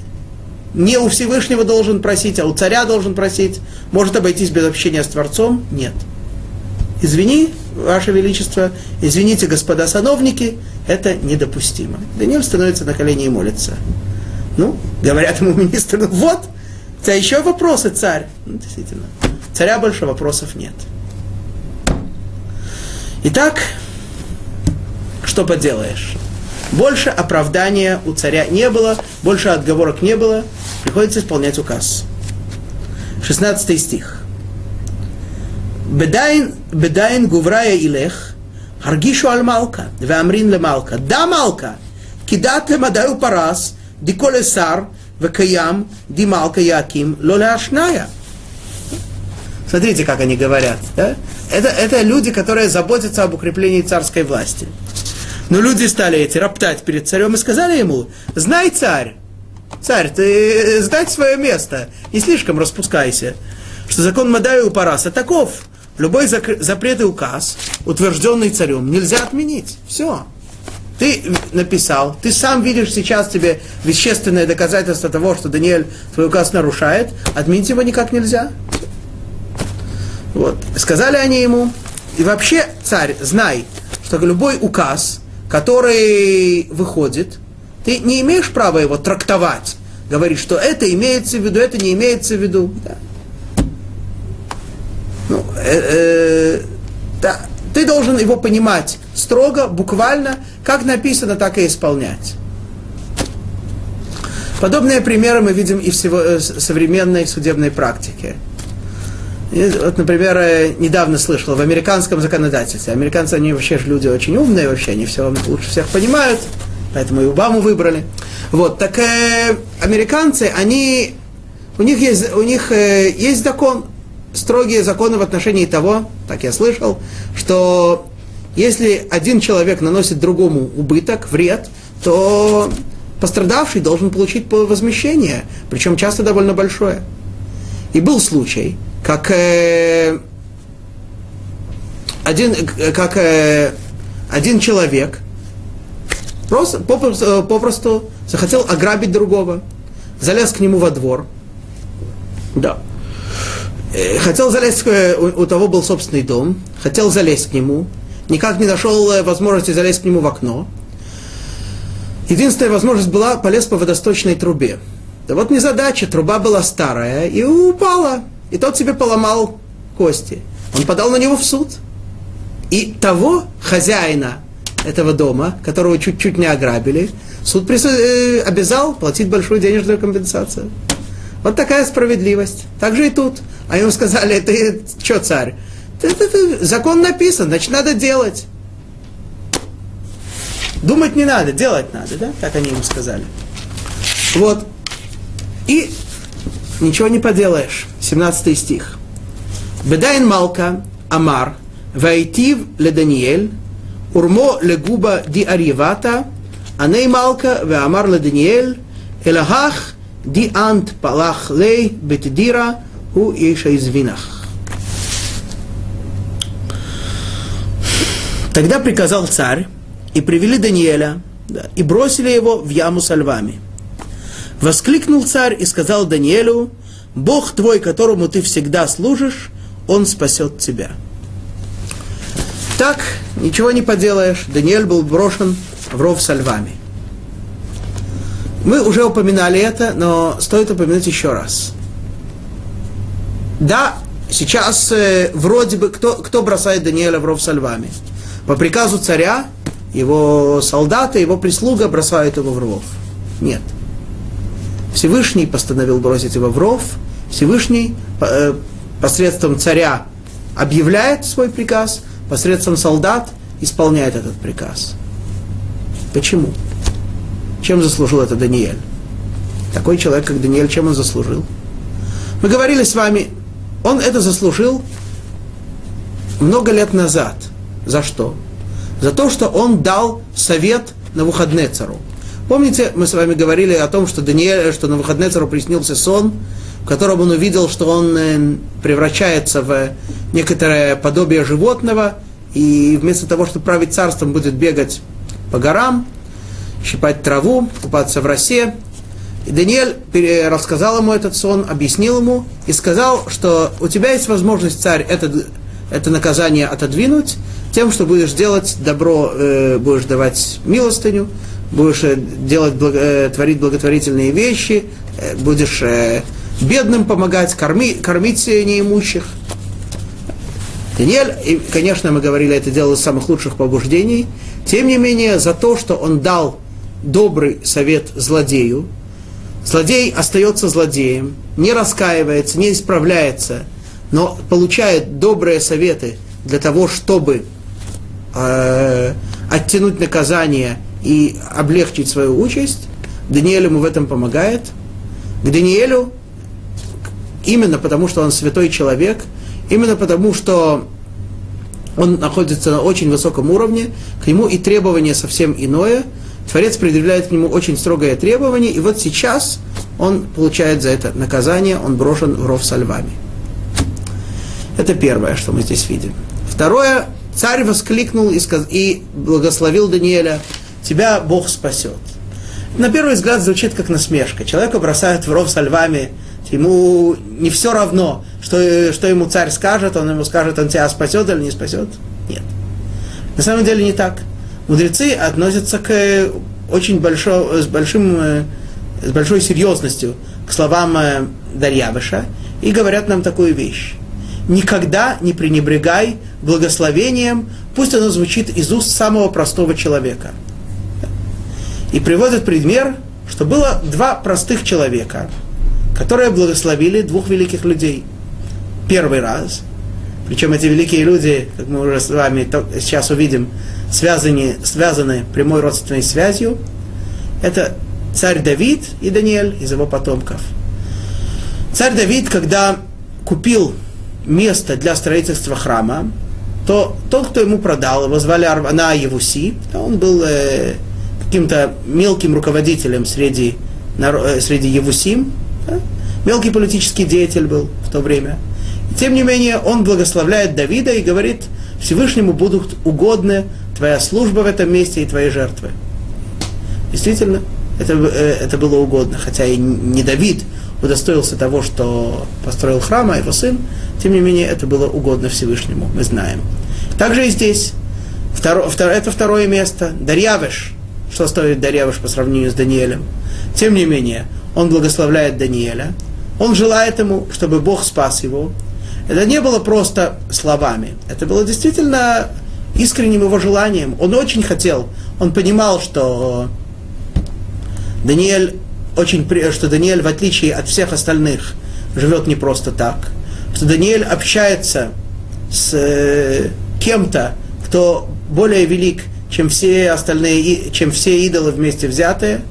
не у Всевышнего должен просить, а у царя должен просить. Может обойтись без общения с Творцом? Нет. Извини, Ваше Величество, извините, господа сановники, это недопустимо. Даниил становится на колени и молится. Ну, говорят ему министры, ну вот, у тебя еще вопросы, царь. Ну, действительно, царя больше вопросов нет. Итак, что поделаешь? Больше оправдания у царя не было, больше отговорок не было, Приходится исполнять указ. 16 стих. Бедайн, бедайн гуврая илех, аргишу аль малка, веамрин ле малка. Да, малка, кидат ле мадаю парас, диколе сар, векаям, ди малка яким, лоле ашная. Смотрите, как они говорят. Да? Это, это люди, которые заботятся об укреплении царской власти. Но люди стали эти роптать перед царем и сказали ему, знай, царь, царь, ты знай свое место, не слишком распускайся, что закон Мадаю Параса таков. Любой запрет и указ, утвержденный царем, нельзя отменить. Все. Ты написал, ты сам видишь сейчас тебе вещественное доказательство того, что Даниэль твой указ нарушает, отменить его никак нельзя. Вот. Сказали они ему, и вообще, царь, знай, что любой указ, который выходит, ты не имеешь права его трактовать, говорить, что это имеется в виду, это не имеется в виду. Да. Ну, э, э, да, ты должен его понимать строго, буквально, как написано, так и исполнять. Подобные примеры мы видим и в э, современной судебной практике. И вот, например, недавно слышал в американском законодательстве. Американцы, они вообще же люди очень умные, вообще они все лучше всех понимают, поэтому и Обаму выбрали. Вот, так э, американцы, они, у них есть, у них э, есть закон, строгие законы в отношении того, так я слышал, что если один человек наносит другому убыток, вред, то пострадавший должен получить возмещение, причем часто довольно большое. И был случай, как э, один, как э, один человек просто, попросту, попросту захотел ограбить другого, залез к нему во двор, да, э, хотел залезть, э, у, того был собственный дом, хотел залезть к нему, никак не нашел э, возможности залезть к нему в окно. Единственная возможность была полез по водосточной трубе. Да вот незадача, труба была старая и упала и тот себе поломал кости. Он подал на него в суд. И того хозяина этого дома, которого чуть-чуть не ограбили, суд прису... э, обязал платить большую денежную компенсацию. Вот такая справедливость. Так же и тут. А ему сказали, ты что, царь? Ты, ты, ты, закон написан, значит, надо делать. Думать не надо, делать надо, да? Так они ему сказали. Вот. И ничего не поделаешь. 17 стих. Бедайн Малка Амар Вайтив ле Даниэль Урмо ле Губа ди Арьевата Аней Малка ве Амар ле Даниэль Элахах ди ант палах лей бетидира у иша извинах. Тогда приказал царь, и привели Даниэля, да, и бросили его в яму со львами. Воскликнул царь и сказал Даниэлю, Бог твой, которому ты всегда служишь, он спасет тебя. Так, ничего не поделаешь, Даниэль был брошен в ров со львами. Мы уже упоминали это, но стоит упомянуть еще раз. Да, сейчас э, вроде бы кто, кто бросает Даниэля в ров со львами? По приказу царя его солдаты, его прислуга бросают его в ров. Нет. Всевышний постановил бросить его в ров. Всевышний э, посредством царя объявляет свой приказ, посредством солдат исполняет этот приказ. Почему? Чем заслужил это Даниэль? Такой человек, как Даниэль, чем он заслужил? Мы говорили с вами, он это заслужил много лет назад. За что? За то, что он дал совет на выходные цару. Помните, мы с вами говорили о том, что, Даниэль, что на выходные цару приснился сон, в котором он увидел, что он э, превращается в некоторое подобие животного, и вместо того, чтобы править царством, будет бегать по горам, щипать траву, купаться в росе. И Даниэль рассказал ему этот сон, объяснил ему и сказал, что у тебя есть возможность, царь, это, это наказание отодвинуть тем, что будешь делать добро, э, будешь давать милостыню, будешь э, делать, благо, творить благотворительные вещи, будешь бедным помогать, корми, кормить неимущих. Даниэль, и, конечно, мы говорили, это делал из самых лучших побуждений, тем не менее, за то, что он дал добрый совет злодею, злодей остается злодеем, не раскаивается, не исправляется, но получает добрые советы для того, чтобы э, оттянуть наказание и облегчить свою участь, Даниэль ему в этом помогает. К Даниэлю именно потому, что он святой человек, именно потому, что он находится на очень высоком уровне, к нему и требование совсем иное. Творец предъявляет к нему очень строгое требование, и вот сейчас он получает за это наказание, он брошен в ров со львами. Это первое, что мы здесь видим. Второе, царь воскликнул и, сказ... и благословил Даниэля, тебя Бог спасет. На первый взгляд звучит как насмешка. Человека бросают в ров со львами, Ему не все равно, что, что ему царь скажет, он ему скажет, он тебя спасет или не спасет. Нет. На самом деле не так. Мудрецы относятся к очень большой, с, большим, с большой серьезностью к словам э, Дарьявыша и говорят нам такую вещь. Никогда не пренебрегай благословением, пусть оно звучит из уст самого простого человека. И приводят пример, что было два простых человека – которые благословили двух великих людей. Первый раз, причем эти великие люди, как мы уже с вами сейчас увидим, связаны, связаны прямой родственной связью, это царь Давид и Даниэль из его потомков. Царь Давид, когда купил место для строительства храма, то тот, кто ему продал, его звали Арвана Евуси, он был э, каким-то мелким руководителем среди, э, среди Евусим, Мелкий политический деятель был в то время. Тем не менее, он благословляет Давида и говорит, Всевышнему будут угодны твоя служба в этом месте и твои жертвы. Действительно, это, э, это было угодно, хотя и не Давид удостоился того, что построил храм, а его сын, тем не менее, это было угодно Всевышнему, мы знаем. Также и здесь. Второ, втор, это второе место. Дарьявыш. Что стоит Дарьявыш по сравнению с Даниэлем? Тем не менее, он благословляет Даниэля, он желает ему, чтобы Бог спас его. Это не было просто словами, это было действительно искренним его желанием. Он очень хотел, он понимал, что Даниэль, очень, что Даниэль, в отличие от всех остальных, живет не просто так, что Даниэль общается с э, кем-то, кто более велик, чем все остальные, чем все идолы вместе взятые –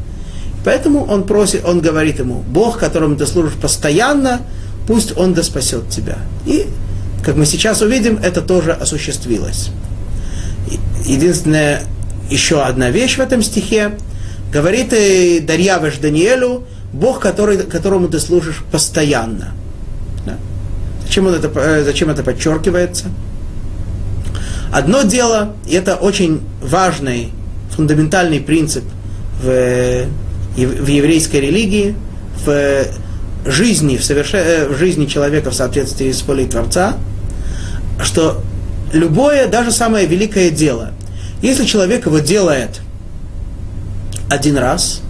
Поэтому он просит, он говорит ему, Бог, которому ты служишь постоянно, пусть он да спасет тебя. И, как мы сейчас увидим, это тоже осуществилось. Единственная еще одна вещь в этом стихе, говорит и Дарьявыш Даниэлю, Бог, который, которому ты служишь постоянно. Да? Зачем, он это, э, зачем это подчеркивается? Одно дело, и это очень важный, фундаментальный принцип в, в еврейской религии, в жизни, в, совершен... Э, в жизни человека в соответствии с волей Творца, что любое, даже самое великое дело, если человек его делает один раз,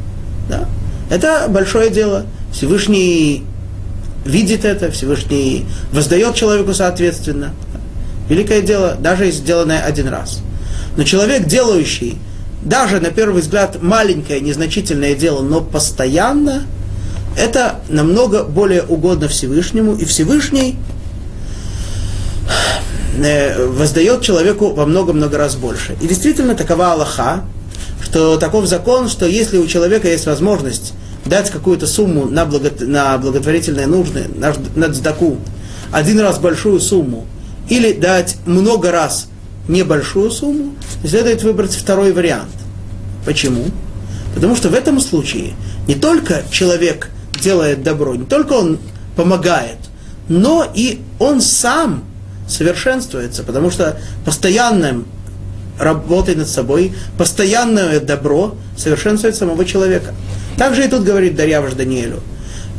да, это большое дело. Всевышний видит это, Всевышний воздает человеку соответственно. Великое дело, даже если сделанное один раз. Но человек, делающий даже на первый взгляд маленькое, незначительное дело, но постоянно, это намного более угодно Всевышнему, и Всевышний э, воздает человеку во много-много раз больше. И действительно такова Аллаха, что таков закон, что если у человека есть возможность дать какую-то сумму на, благо, на благотворительные нужды, на, на цдаку, один раз большую сумму, или дать много раз небольшую сумму, следует выбрать второй вариант. Почему? Потому что в этом случае не только человек делает добро, не только он помогает, но и он сам совершенствуется, потому что постоянным работой над собой, постоянное добро совершенствует самого человека. Также и тут говорит Дарьяваш Даниэлю.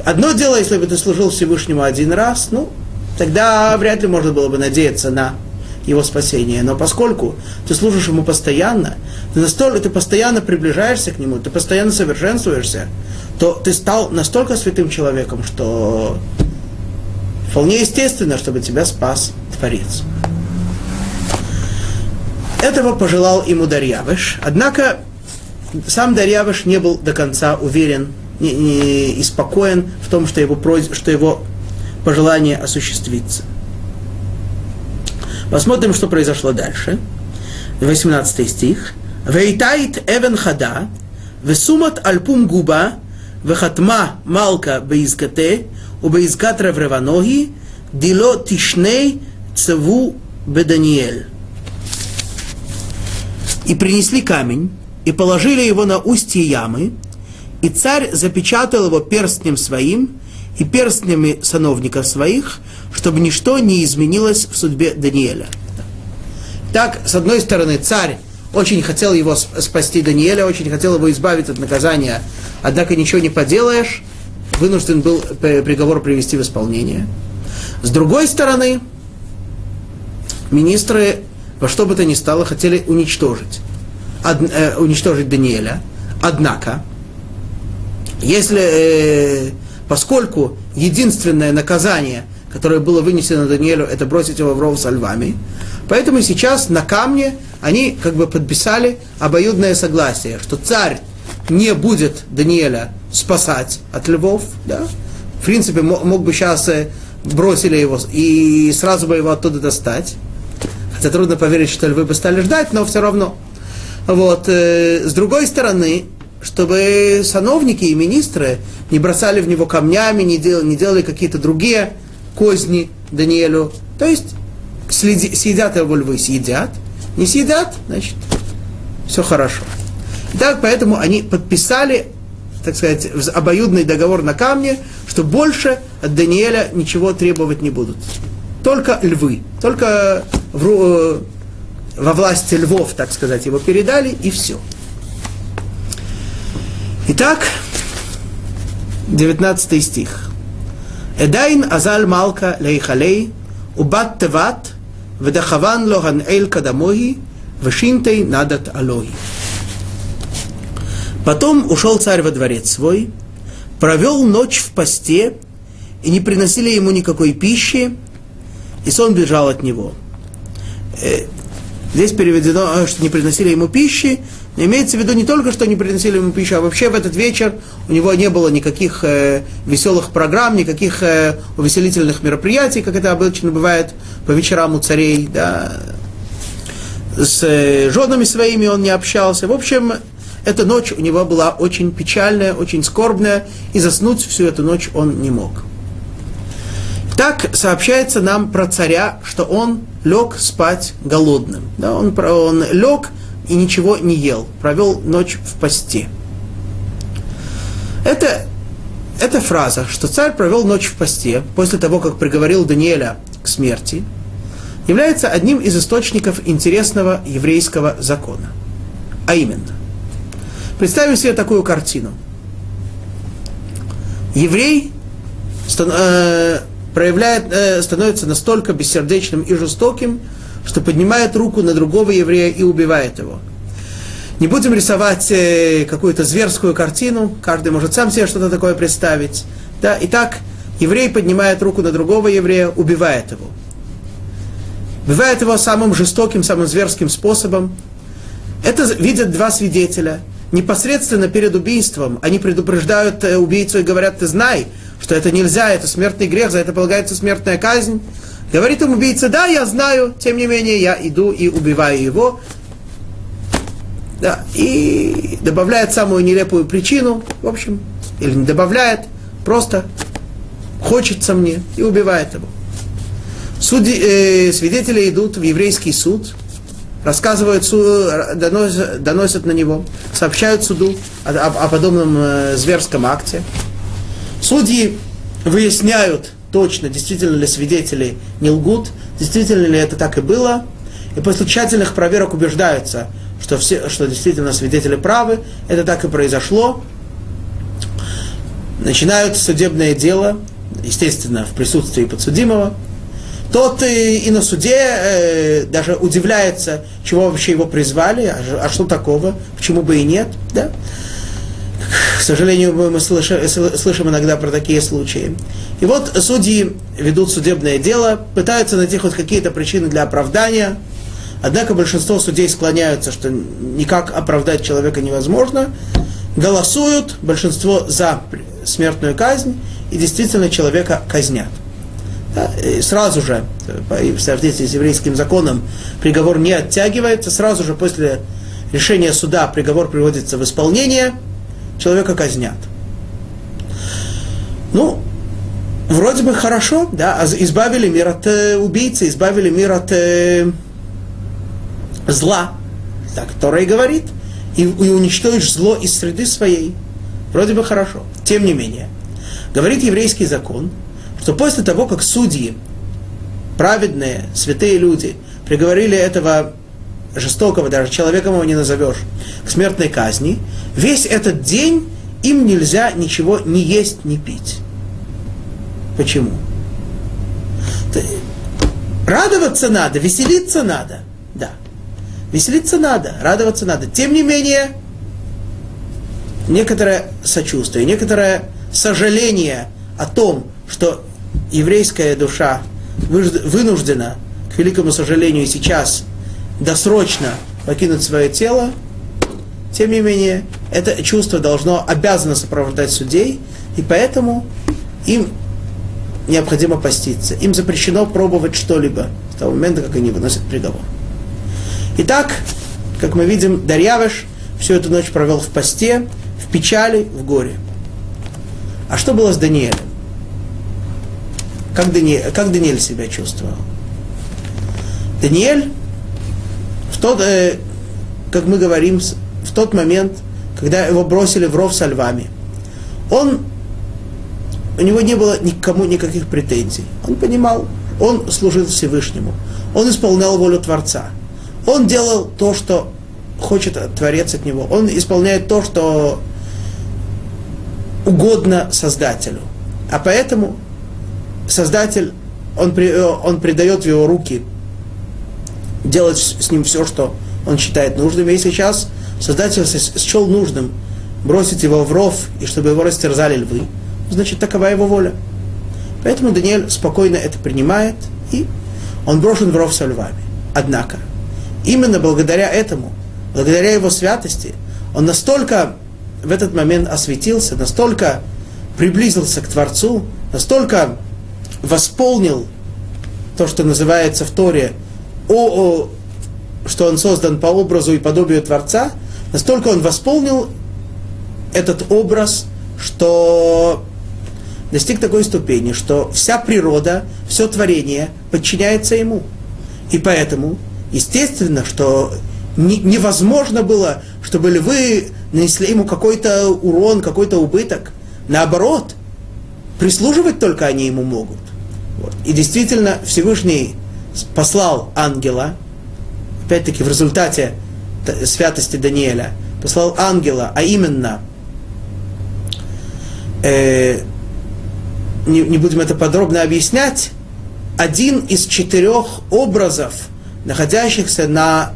Одно дело, если бы ты служил Всевышнему один раз, ну, тогда вряд ли можно было бы надеяться на его спасение. Но поскольку ты служишь ему постоянно, ты, настолько, ты постоянно приближаешься к нему, ты постоянно совершенствуешься, то ты стал настолько святым человеком, что вполне естественно, чтобы тебя спас Творец. Этого пожелал ему Дарьявыш, однако сам Дарьявыш не был до конца уверен не, не, и спокоен в том, что его, просьб, что его пожелание осуществится. Посмотрим, что произошло дальше. 18 стих. Вейтайт эвен хада, весумат альпум губа, вехатма малка беизкате, убеизкат ревреваноги, дило тишней цеву беданиэль. И принесли камень, и положили его на устье ямы, и царь запечатал его перстнем своим и перстнями сановников своих, чтобы ничто не изменилось в судьбе Даниэля. Так, с одной стороны, царь очень хотел его спасти Даниэля, очень хотел его избавить от наказания, однако ничего не поделаешь, вынужден был приговор привести в исполнение. С другой стороны, министры во что бы то ни стало хотели уничтожить од, э, уничтожить Даниэля. Однако, если, э, поскольку единственное наказание, которое было вынесено Даниэлю, это бросить его в ров со львами, поэтому сейчас на камне они как бы подписали обоюдное согласие, что царь не будет Даниэля спасать от львов, да? в принципе, мог бы сейчас э, бросили его и сразу бы его оттуда достать. Хотя трудно поверить, что львы бы стали ждать, но все равно. Вот. Э, с другой стороны, чтобы сановники и министры не бросали в него камнями, не делали, не делали какие-то другие козни Даниэлю. То есть следи, съедят его львы, съедят. Не съедят, значит, все хорошо. Итак, поэтому они подписали, так сказать, обоюдный договор на камне, что больше от Даниэля ничего требовать не будут. Только львы, только в, э, во власти львов, так сказать, его передали, и все. Итак, 19 стих. Эдайн азаль малка лейхалей, убат теват, ведахаван лохан эль кадамоги, вешинтей надат алоги. Потом ушел царь во дворец свой, провел ночь в посте, и не приносили ему никакой пищи, и сон бежал от него. Здесь переведено, что не приносили ему пищи. Имеется в виду не только, что не приносили ему пищу, а вообще в этот вечер у него не было никаких э, веселых программ, никаких э, увеселительных мероприятий, как это обычно бывает по вечерам у царей. Да. С э, женами своими он не общался. В общем, эта ночь у него была очень печальная, очень скорбная, и заснуть всю эту ночь он не мог. Так сообщается нам про царя, что он лег спать голодным. Да, он, он лег и ничего не ел, провел ночь в посте. Это, эта фраза, что царь провел ночь в посте после того, как приговорил Даниэля к смерти, является одним из источников интересного еврейского закона. А именно, представим себе такую картину. Еврей э, проявляет, э, становится настолько бессердечным и жестоким, что поднимает руку на другого еврея и убивает его. Не будем рисовать э, какую-то зверскую картину, каждый может сам себе что-то такое представить. Да? Итак, еврей поднимает руку на другого еврея, убивает его. Убивает его самым жестоким, самым зверским способом. Это видят два свидетеля. Непосредственно перед убийством они предупреждают э, убийцу и говорят, ты знай, что это нельзя, это смертный грех, за это полагается смертная казнь. Говорит им убийца, да, я знаю, тем не менее я иду и убиваю его. Да, и добавляет самую нелепую причину, в общем, или не добавляет, просто хочется мне и убивает его. Суди, э, свидетели идут в еврейский суд, рассказывают, су, доносят, доносят на него, сообщают суду о, о, о подобном э, зверском акте. Судьи выясняют точно, действительно ли свидетели не лгут, действительно ли это так и было, и после тщательных проверок убеждаются, что, все, что действительно свидетели правы, это так и произошло. Начинают судебное дело, естественно, в присутствии подсудимого. Тот и, и на суде э, даже удивляется, чего вообще его призвали, а, а что такого, почему бы и нет. Да? Сожалению, мы слышим, иногда про такие случаи. И вот судьи ведут судебное дело, пытаются найти хоть какие-то причины для оправдания, Однако большинство судей склоняются, что никак оправдать человека невозможно, голосуют, большинство за смертную казнь, и действительно человека казнят. Да, сразу же, в соответствии с еврейским законом, приговор не оттягивается, сразу же после решения суда приговор приводится в исполнение, человека казнят. Ну, вроде бы хорошо, да, избавили мир от э, убийцы, избавили мир от э, зла, так Тора говорит, и, и уничтожишь зло из среды своей. Вроде бы хорошо. Тем не менее, говорит еврейский закон, что после того, как судьи, праведные, святые люди, приговорили этого жестокого, даже человеком его не назовешь, к смертной казни, весь этот день им нельзя ничего не есть, не пить. Почему? Радоваться надо, веселиться надо. Да. Веселиться надо, радоваться надо. Тем не менее, некоторое сочувствие, некоторое сожаление о том, что еврейская душа вынуждена, к великому сожалению, сейчас досрочно покинуть свое тело, тем не менее, это чувство должно, обязано сопровождать судей, и поэтому им необходимо поститься. Им запрещено пробовать что-либо с того момента, как они выносят приговор. Итак, как мы видим, Дарьявыш всю эту ночь провел в посте, в печали, в горе. А что было с Даниэлем? Как Даниэль, как Даниэль себя чувствовал? Даниэль, тот, э, как мы говорим, в тот момент, когда его бросили в ров со львами, он, у него не было никому никаких претензий. Он понимал, он служил Всевышнему, он исполнял волю Творца – он делал то, что хочет Творец от него. Он исполняет то, что угодно Создателю. А поэтому Создатель, он, он придает в его руки делать с ним все, что он считает нужным. И сейчас Создатель счел нужным бросить его в ров, и чтобы его растерзали львы, значит, такова его воля. Поэтому Даниэль спокойно это принимает, и он брошен в ров со львами. Однако, именно благодаря этому, благодаря его святости, он настолько в этот момент осветился, настолько приблизился к Творцу, настолько восполнил то, что называется в Торе, о, о, что он создан по образу и подобию Творца, настолько он восполнил этот образ, что достиг такой ступени, что вся природа, все творение подчиняется ему. И поэтому Естественно, что не, невозможно было, чтобы львы нанесли ему какой-то урон, какой-то убыток. наоборот, прислуживать только они ему могут. Вот. И действительно, Всевышний послал ангела, опять-таки в результате святости Даниэля, послал ангела, а именно, э, не, не будем это подробно объяснять, один из четырех образов, находящихся на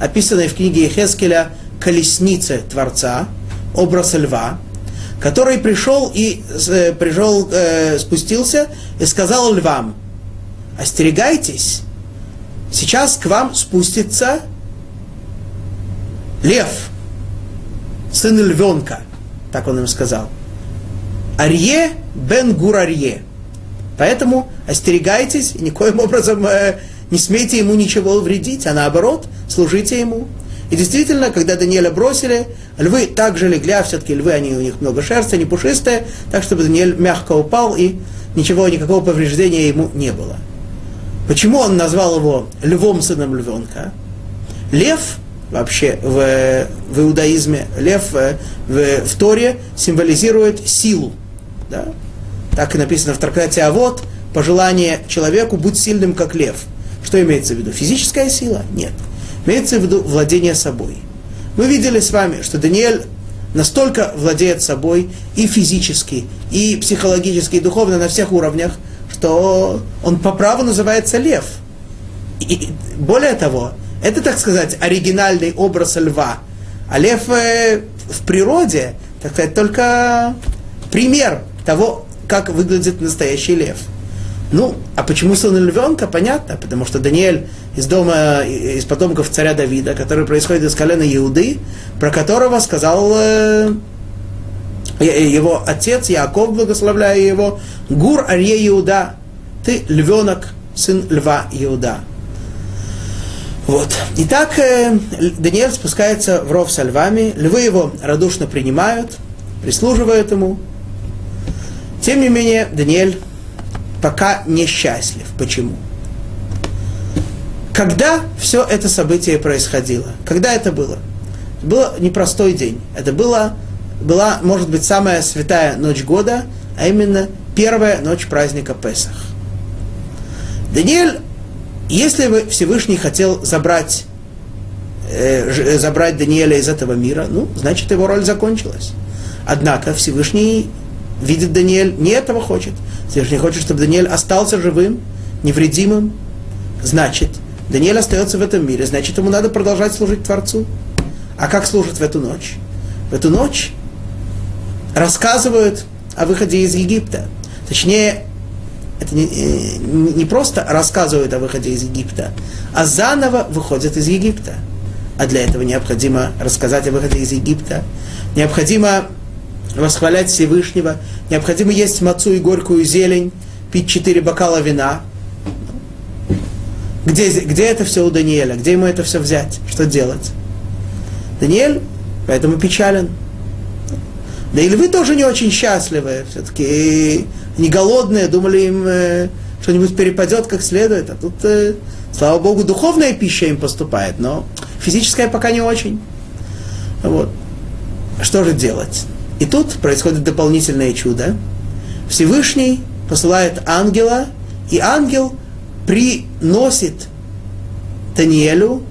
описанной в книге Ехескеля колеснице Творца, образ льва, который пришел и э, пришел, э, спустился и сказал львам, остерегайтесь, сейчас к вам спустится лев, сын львенка, так он им сказал. Арье бен Гурарье. Поэтому остерегайтесь и никоим образом э, не смейте ему ничего вредить, а наоборот, служите ему. И действительно, когда Даниэля бросили, львы также легли, а все-таки львы, они, у них много шерсти, они пушистые, так чтобы Даниэль мягко упал, и ничего, никакого повреждения ему не было. Почему он назвал его львом сыном львенка? Лев вообще в, в иудаизме, лев в, в Торе символизирует силу. Да? Так и написано в трактате «А вот пожелание человеку быть сильным, как лев. Что имеется в виду? Физическая сила? Нет. Имеется в виду владение собой. Мы видели с вами, что Даниэль настолько владеет собой и физически, и психологически, и духовно на всех уровнях, что он по праву называется лев. И более того, это, так сказать, оригинальный образ льва. А лев э, в природе, так сказать, только пример того, как выглядит настоящий лев. Ну, а почему сын львенка? Понятно, потому что Даниэль из дома, из потомков царя Давида, который происходит из колена Иуды, про которого сказал э, его отец Яков, благословляя его, Гур Арье Иуда, ты львенок, сын льва Иуда. Вот. Итак, э, Даниэль спускается в ров со львами, львы его радушно принимают, прислуживают ему. Тем не менее, Даниэль пока несчастлив. Почему? Когда все это событие происходило? Когда это было? Это был непростой день. Это было, была, может быть, самая святая ночь года, а именно первая ночь праздника Песах. Даниэль, если бы Всевышний хотел забрать, э, забрать Даниэля из этого мира, ну, значит, его роль закончилась. Однако Всевышний видит Даниэль, не этого хочет. Всевышний хочет, чтобы Даниэль остался живым, невредимым. Значит, Даниэль остается в этом мире, значит, ему надо продолжать служить Творцу. А как служит в эту ночь? В эту ночь рассказывают о выходе из Египта. Точнее, это не, э, не просто рассказывают о выходе из Египта, а заново выходят из Египта. А для этого необходимо рассказать о выходе из Египта. Необходимо восхвалять Всевышнего, необходимо есть мацу и горькую зелень, пить четыре бокала вина. Где, где это все у Даниэля? Где ему это все взять? Что делать? Даниэль поэтому печален. Да и львы тоже не очень счастливы, все-таки не голодные, думали им э, что-нибудь перепадет как следует, а тут, э, слава богу, духовная пища им поступает, но физическая пока не очень. Вот. Что же делать? И тут происходит дополнительное чудо. Всевышний посылает ангела, и ангел приносит Таниэлю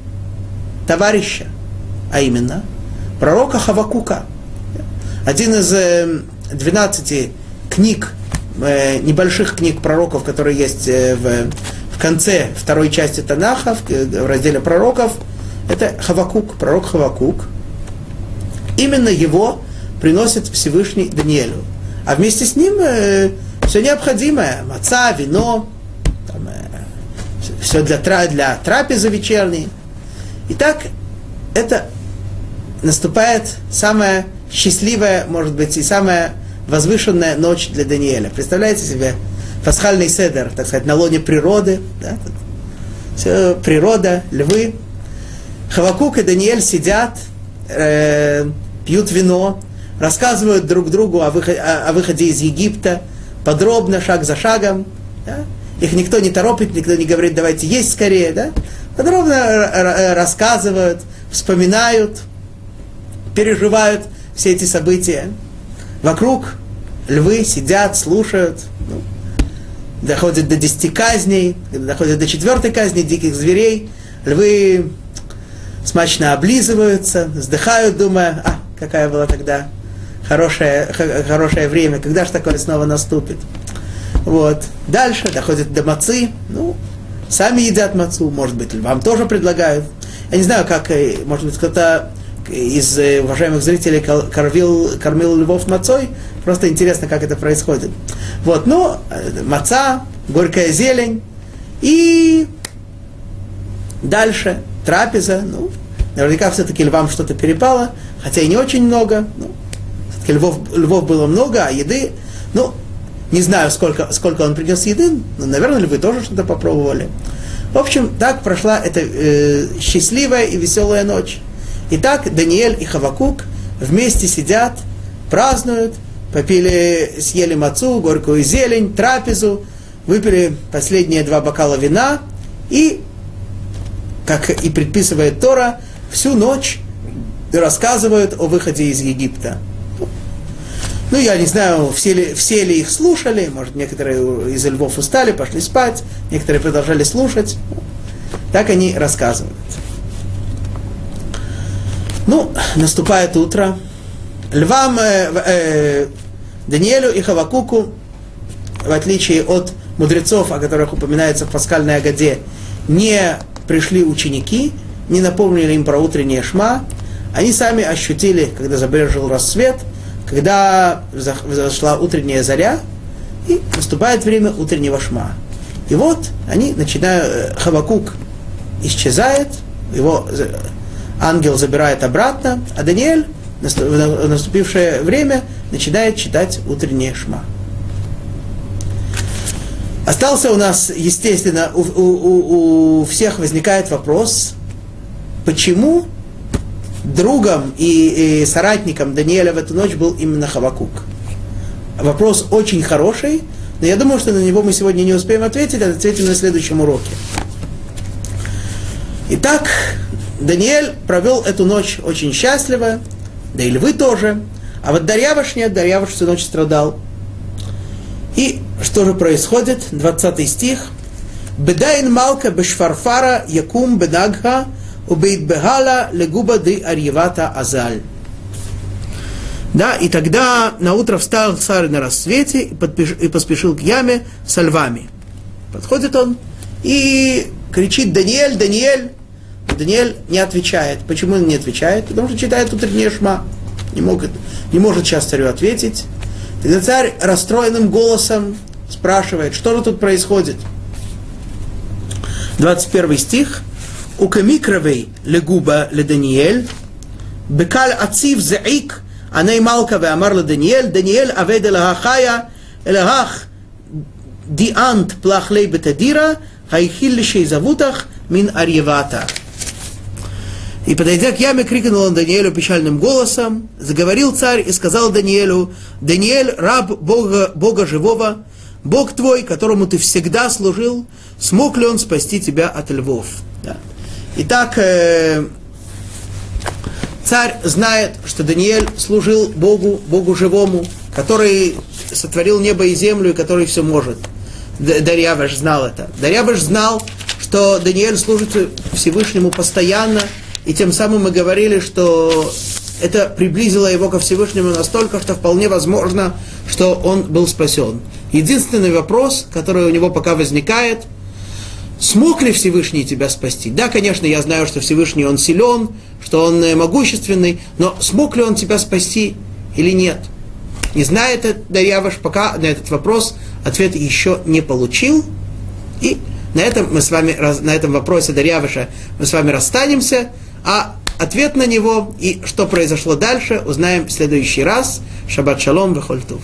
товарища, а именно пророка Хавакука. Один из э, 12 книг, э, небольших книг пророков, которые есть э, в, в конце второй части Танаха, в, в разделе пророков, это Хавакук, пророк Хавакук. Именно его приносит Всевышний Даниэлю. А вместе с ним э, все необходимое, маца, вино, там, э, все для, для трапезы вечерней. Итак, это наступает самая счастливая, может быть, и самая возвышенная ночь для Даниэля. Представляете себе пасхальный седер, так сказать, на лоне природы, да? все природа, львы. Хавакук и Даниэль сидят, э, пьют вино, рассказывают друг другу о выходе, о, выходе из Египта, подробно, шаг за шагом. Да? Их никто не торопит, никто не говорит, давайте есть скорее. Да? Подробно рассказывают, вспоминают, переживают все эти события. Вокруг львы сидят, слушают, ну, доходит до десяти казней, доходит до четвертой казни диких зверей, львы смачно облизываются, вздыхают, думая, а, какая была тогда хорошее, хорошее время, когда же такое снова наступит. Вот. Дальше доходит до мацы, ну, сами едят мацу, может быть, вам тоже предлагают. Я не знаю, как, э, может быть, кто-то из э, уважаемых зрителей кормил, кормил львов мацой. Просто интересно, как это происходит. Вот, ну, э, маца, горькая зелень. И дальше трапеза. Ну, наверняка все-таки львам что-то перепало, хотя и не очень много. Ну, все-таки львов, львов было много, а еды, ну, не знаю, сколько, сколько он принес еды, но, наверное, львы тоже что-то попробовали. В общем, так прошла эта э, счастливая и веселая ночь. Итак, Даниэль и Хавакук вместе сидят, празднуют, попили, съели мацу, горькую зелень, трапезу, выпили последние два бокала вина и, как и предписывает Тора, всю ночь рассказывают о выходе из Египта. Ну, я не знаю, все ли, все ли их слушали, может, некоторые из львов устали, пошли спать, некоторые продолжали слушать. Так они рассказывают. Ну, наступает утро. Львам э, э, Даниэлю и Хавакуку, в отличие от мудрецов, о которых упоминается в пасхальной Агаде, не пришли ученики, не напомнили им про утреннее шма. Они сами ощутили, когда забрежил рассвет, когда зашла утренняя заря, и наступает время утреннего шма. И вот они начинают, э, Хавакук исчезает, его ангел забирает обратно, а Даниэль в наступившее время начинает читать утреннее шма. Остался у нас, естественно, у, у, у всех возникает вопрос, почему другом и, и соратником Даниэля в эту ночь был именно Хавакук. Вопрос очень хороший, но я думаю, что на него мы сегодня не успеем ответить, а ответим на следующем уроке. Итак, Даниэль провел эту ночь очень счастливо, да и львы тоже. А вот Дарьявыш нет, Дарьявыш всю ночь страдал. И что же происходит? 20 стих. Бедайн малка бешфарфара якум бенагха убейт бегала легуба ды арьевата азаль. Да, и тогда на утро встал царь на рассвете и, подпиш, и поспешил к яме со львами. Подходит он и кричит, Даниэль, Даниэль, Даниэль не отвечает. Почему он не отвечает? Потому что читает утреннее шма. Не, может, не может сейчас царю ответить. Тогда царь расстроенным голосом спрашивает, что же тут происходит. 21 стих. У камикровей легуба ле Даниэль, бекаль ацив заик, аней малка веамар ле Даниэль, Даниэль авед элахая, элахах диант плахлей бетадира, хайхил лишей завутах мин арьевата. И, подойдя к яме, крикнул он Даниэлю печальным голосом, заговорил царь и сказал Даниэлю, «Даниэль, раб Бога, Бога живого, Бог твой, которому ты всегда служил, смог ли он спасти тебя от львов?» да. Итак, э, царь знает, что Даниэль служил Богу, Богу живому, который сотворил небо и землю, и который все может. Дарьяваш знал это. Дарьяваш знал, что Даниэль служит Всевышнему постоянно, и тем самым мы говорили, что это приблизило его ко Всевышнему настолько, что вполне возможно, что он был спасен. Единственный вопрос, который у него пока возникает, смог ли Всевышний тебя спасти? Да, конечно, я знаю, что Всевышний он силен, что он э, могущественный, но смог ли он тебя спасти или нет? Не знает Дарьяваш пока на этот вопрос ответ еще не получил. И на этом мы с вами, на этом вопросе Дарьяваша мы с вами расстанемся. А ответ на него и что произошло дальше узнаем в следующий раз. Шаббат шалом, вехольтув.